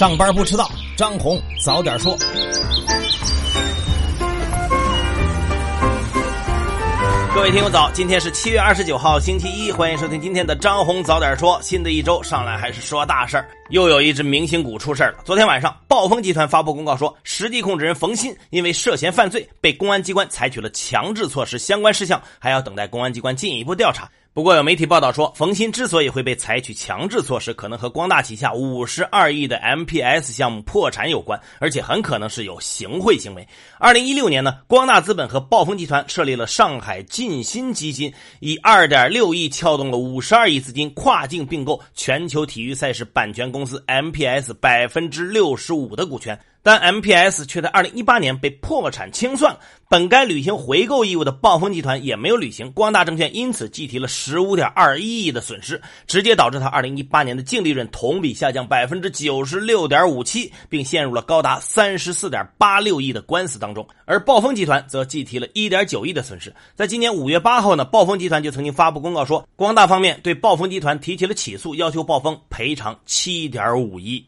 上班不迟到，张红早点说。各位听友早，今天是七月二十九号星期一，欢迎收听今天的张红早点说。新的一周上来还是说大事儿，又有一只明星股出事儿了。昨天晚上，暴风集团发布公告说，实际控制人冯鑫因为涉嫌犯罪，被公安机关采取了强制措施，相关事项还要等待公安机关进一步调查。不过有媒体报道说，冯鑫之所以会被采取强制措施，可能和光大旗下五十二亿的 MPS 项目破产有关，而且很可能是有行贿行为。二零一六年呢，光大资本和暴风集团设立了上海晋鑫基金，以二点六亿撬动了五十二亿资金，跨境并购全球体育赛事版权公司 MPS 百分之六十五的股权。但 MPS 却在二零一八年被破产清算，本该履行回购义务的暴风集团也没有履行，光大证券因此计提了十五点二一亿的损失，直接导致他二零一八年的净利润同比下降百分之九十六点五七，并陷入了高达三十四点八六亿的官司当中。而暴风集团则计提了一点九亿的损失。在今年五月八号呢，暴风集团就曾经发布公告说，光大方面对暴风集团提起了起诉，要求暴风赔偿七点五亿。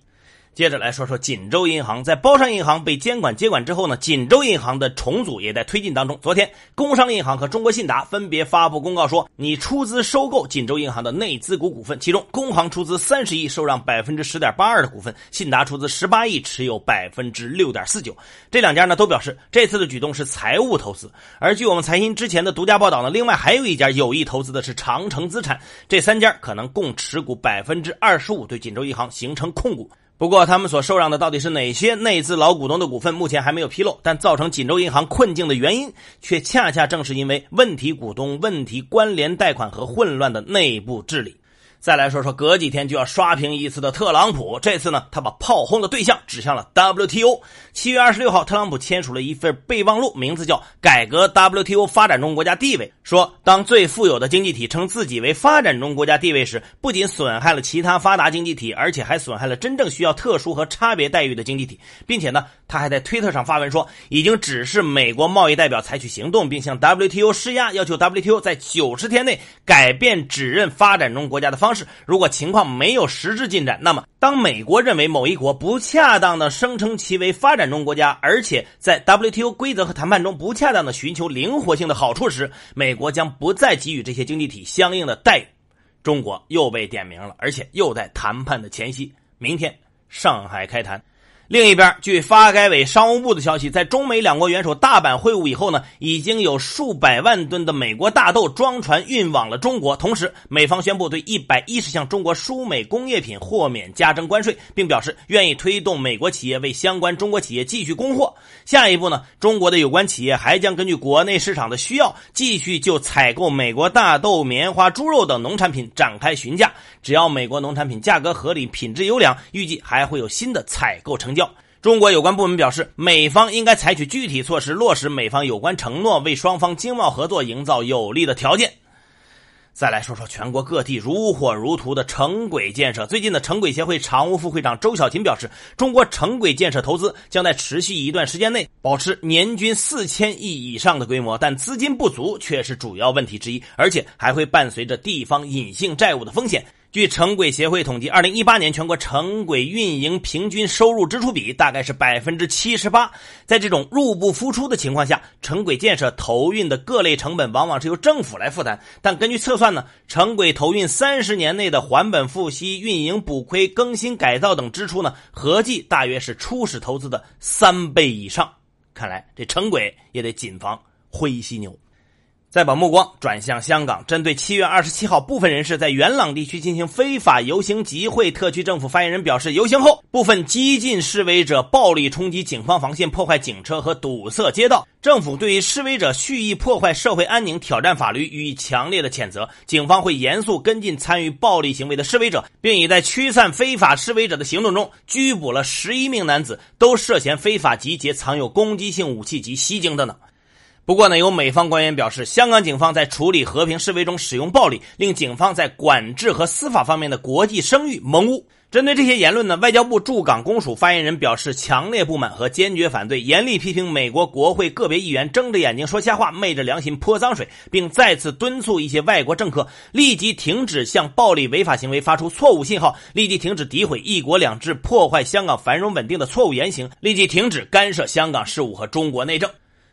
接着来说说锦州银行，在包商银行被监管接管之后呢，锦州银行的重组也在推进当中。昨天，工商银行和中国信达分别发布公告说，拟出资收购锦州银行的内资股股份，其中工行出资三十亿，受让百分之十点八二的股份；信达出资十八亿，持有百分之六点四九。这两家呢都表示，这次的举动是财务投资。而据我们财新之前的独家报道呢，另外还有一家有意投资的是长城资产，这三家可能共持股百分之二十五，对锦州银行形成控股。不过，他们所受让的到底是哪些内资老股东的股份，目前还没有披露。但造成锦州银行困境的原因，却恰恰正是因为问题股东、问题关联贷款和混乱的内部治理。再来说说隔几天就要刷屏一次的特朗普，这次呢，他把炮轰的对象指向了 WTO。七月二十六号，特朗普签署了一份备忘录，名字叫《改革 WTO 发展中国家地位》，说当最富有的经济体称自己为发展中国家地位时，不仅损害了其他发达经济体，而且还损害了真正需要特殊和差别待遇的经济体，并且呢，他还在推特上发文说，已经指示美国贸易代表采取行动，并向 WTO 施压，要求 WTO 在九十天内改变指认发展中国家的方式。如果情况没有实质进展，那么当美国认为某一国不恰当的声称其为发展中国家，而且在 WTO 规则和谈判中不恰当的寻求灵活性的好处时，美国将不再给予这些经济体相应的待遇。中国又被点名了，而且又在谈判的前夕，明天上海开谈。另一边，据发改委、商务部的消息，在中美两国元首大阪会晤以后呢，已经有数百万吨的美国大豆装船运往了中国。同时，美方宣布对一百一十项中国输美工业品豁免加征关税，并表示愿意推动美国企业为相关中国企业继续供货。下一步呢，中国的有关企业还将根据国内市场的需要，继续就采购美国大豆、棉花、猪肉等农产品展开询价。只要美国农产品价格合理、品质优良，预计还会有新的采购成交。中国有关部门表示，美方应该采取具体措施，落实美方有关承诺，为双方经贸合作营造有利的条件。再来说说全国各地如火如荼的城轨建设。最近的城轨协会常务副会长周小琴表示，中国城轨建设投资将在持续一段时间内保持年均四千亿以上的规模，但资金不足却是主要问题之一，而且还会伴随着地方隐性债务的风险。据城轨协会统计，二零一八年全国城轨运营平均收入支出比大概是百分之七十八。在这种入不敷出的情况下，城轨建设投运的各类成本往往是由政府来负担。但根据测算呢，城轨投运三十年内的还本付息、运营补亏、更新改造等支出呢，合计大约是初始投资的三倍以上。看来这城轨也得谨防灰犀牛。再把目光转向香港，针对七月二十七号部分人士在元朗地区进行非法游行集会，特区政府发言人表示，游行后部分激进示威者暴力冲击警方防线，破坏警车和堵塞街道。政府对于示威者蓄意破坏社会安宁、挑战法律予以强烈的谴责。警方会严肃跟进参与暴力行为的示威者，并已在驱散非法示威者的行动中拘捕了十一名男子，都涉嫌非法集结、藏有攻击性武器及袭警等等。不过呢，有美方官员表示，香港警方在处理和平示威中使用暴力，令警方在管制和司法方面的国际声誉蒙污。针对这些言论呢，外交部驻港公署发言人表示强烈不满和坚决反对，严厉批评美国国会个别议员睁着眼睛说瞎话，昧着良心泼脏水，并再次敦促一些外国政客立即停止向暴力违法行为发出错误信号，立即停止诋毁“一国两制”、破坏香港繁荣稳定的错误言行，立即停止干涉香港事务和中国内政。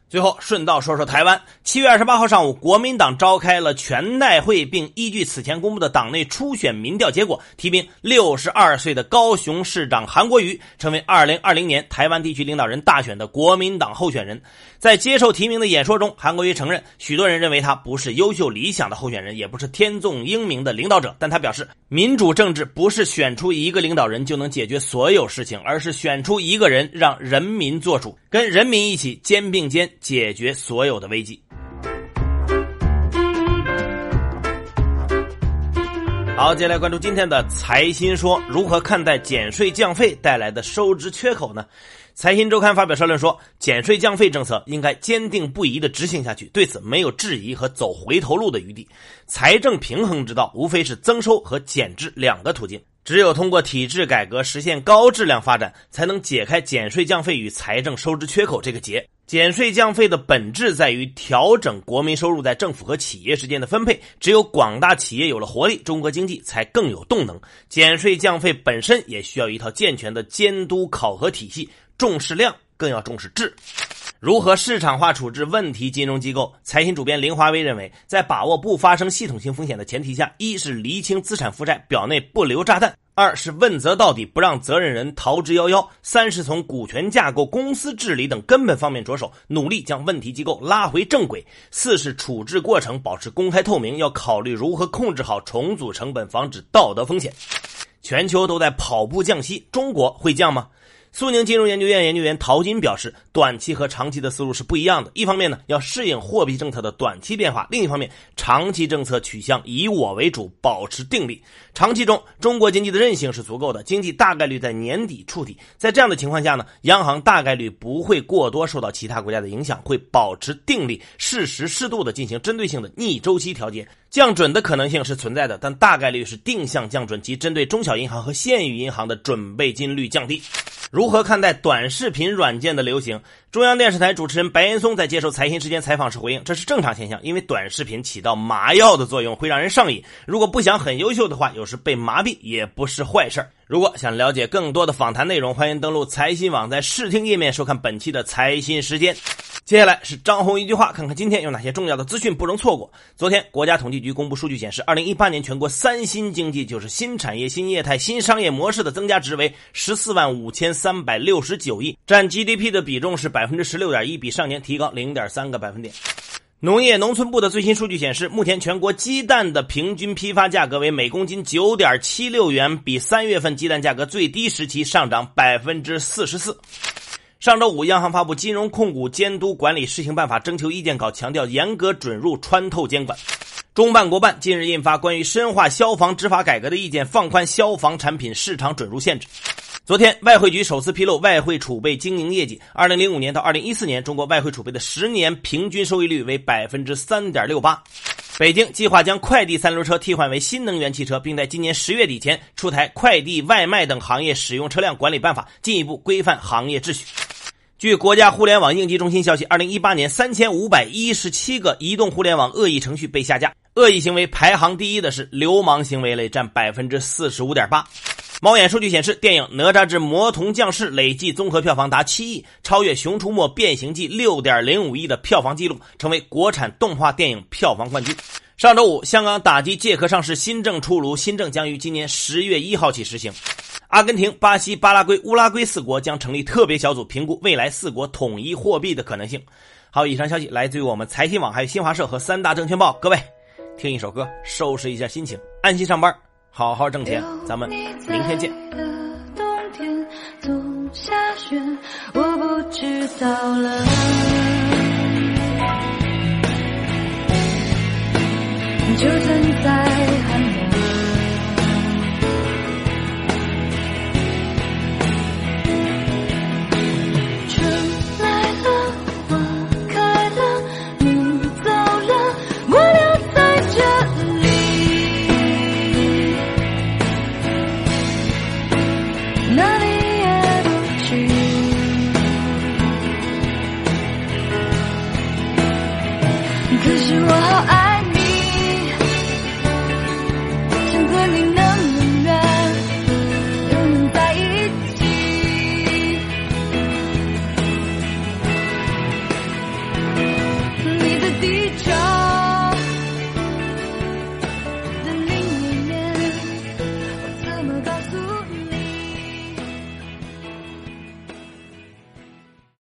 最后顺道说说台湾。七月二十八号上午，国民党召开了全代会，并依据此前公布的党内初选民调结果，提名六十二岁的高雄市长韩国瑜成为二零二零年台湾地区领导人大选的国民党候选人。在接受提名的演说中，韩国瑜承认，许多人认为他不是优秀理想的候选人，也不是天纵英明的领导者。但他表示，民主政治不是选出一个领导人就能解决所有事情，而是选出一个人，让人民做主，跟人民一起肩并肩。解决所有的危机。好，接下来关注今天的财新说，如何看待减税降费带来的收支缺口呢？财新周刊发表社论说，减税降费政策应该坚定不移的执行下去，对此没有质疑和走回头路的余地。财政平衡之道，无非是增收和减支两个途径。只有通过体制改革实现高质量发展，才能解开减税降费与财政收支缺口这个结。减税降费的本质在于调整国民收入在政府和企业之间的分配。只有广大企业有了活力，中国经济才更有动能。减税降费本身也需要一套健全的监督考核体系，重视量更要重视质。如何市场化处置问题金融机构？财新主编林华威认为，在把握不发生系统性风险的前提下，一是厘清资产负债表内不留炸弹；二是问责到底，不让责任人逃之夭夭；三是从股权架构、公司治理等根本方面着手，努力将问题机构拉回正轨；四是处置过程保持公开透明，要考虑如何控制好重组成本，防止道德风险。全球都在跑步降息，中国会降吗？苏宁金融研究院研究员陶金表示，短期和长期的思路是不一样的。一方面呢，要适应货币政策的短期变化；另一方面，长期政策取向以我为主，保持定力。长期中，中国经济的韧性是足够的，经济大概率在年底触底。在这样的情况下呢，央行大概率不会过多受到其他国家的影响，会保持定力，适时适度的进行针对性的逆周期调节。降准的可能性是存在的，但大概率是定向降准，及针对中小银行和县域银行的准备金率降低。如何看待短视频软件的流行？中央电视台主持人白岩松在接受财新时间采访时回应：“这是正常现象，因为短视频起到麻药的作用，会让人上瘾。如果不想很优秀的话，有时被麻痹也不是坏事儿如果想了解更多的访谈内容，欢迎登录财新网，在视听页面收看本期的财新时间。接下来是张红一句话，看看今天有哪些重要的资讯不容错过。昨天，国家统计局公布数据显示，二零一八年全国三新经济，就是新产业、新业态、新商业模式的增加值为十四万五千三百六十九亿，占 GDP 的比重是百分之十六点一，比上年提高零点三个百分点。农业农村部的最新数据显示，目前全国鸡蛋的平均批发价格为每公斤九点七六元，比三月份鸡蛋价格最低时期上涨百分之四十四。上周五，央行发布《金融控股监督管理试行办法》征求意见稿，强调严格准入、穿透监管。中办国办近日印发关于深化消防执法改革的意见，放宽消防产品市场准入限制。昨天，外汇局首次披露外汇储备经营业绩。二零零五年到二零一四年，中国外汇储备的十年平均收益率为百分之三点六八。北京计划将快递三轮车替换为新能源汽车，并在今年十月底前出台《快递、外卖等行业使用车辆管理办法》，进一步规范行业秩序。据国家互联网应急中心消息，二零一八年三千五百一十七个移动互联网恶意程序被下架，恶意行为排行第一的是流氓行为类，占百分之四十五点八。猫眼数据显示，电影《哪吒之魔童降世》累计综合票房达七亿，超越《熊出没·变形记》六点零五亿的票房纪录，成为国产动画电影票房冠军。上周五，香港打击借壳上市新政出炉，新政将于今年十月一号起实行。阿根廷、巴西、巴拉圭、乌拉圭四国将成立特别小组，评估未来四国统一货币的可能性。好，以上消息来自于我们财新网、还有新华社和三大证券报。各位，听一首歌，收拾一下心情，安心上班，好好挣钱。咱们明天见。就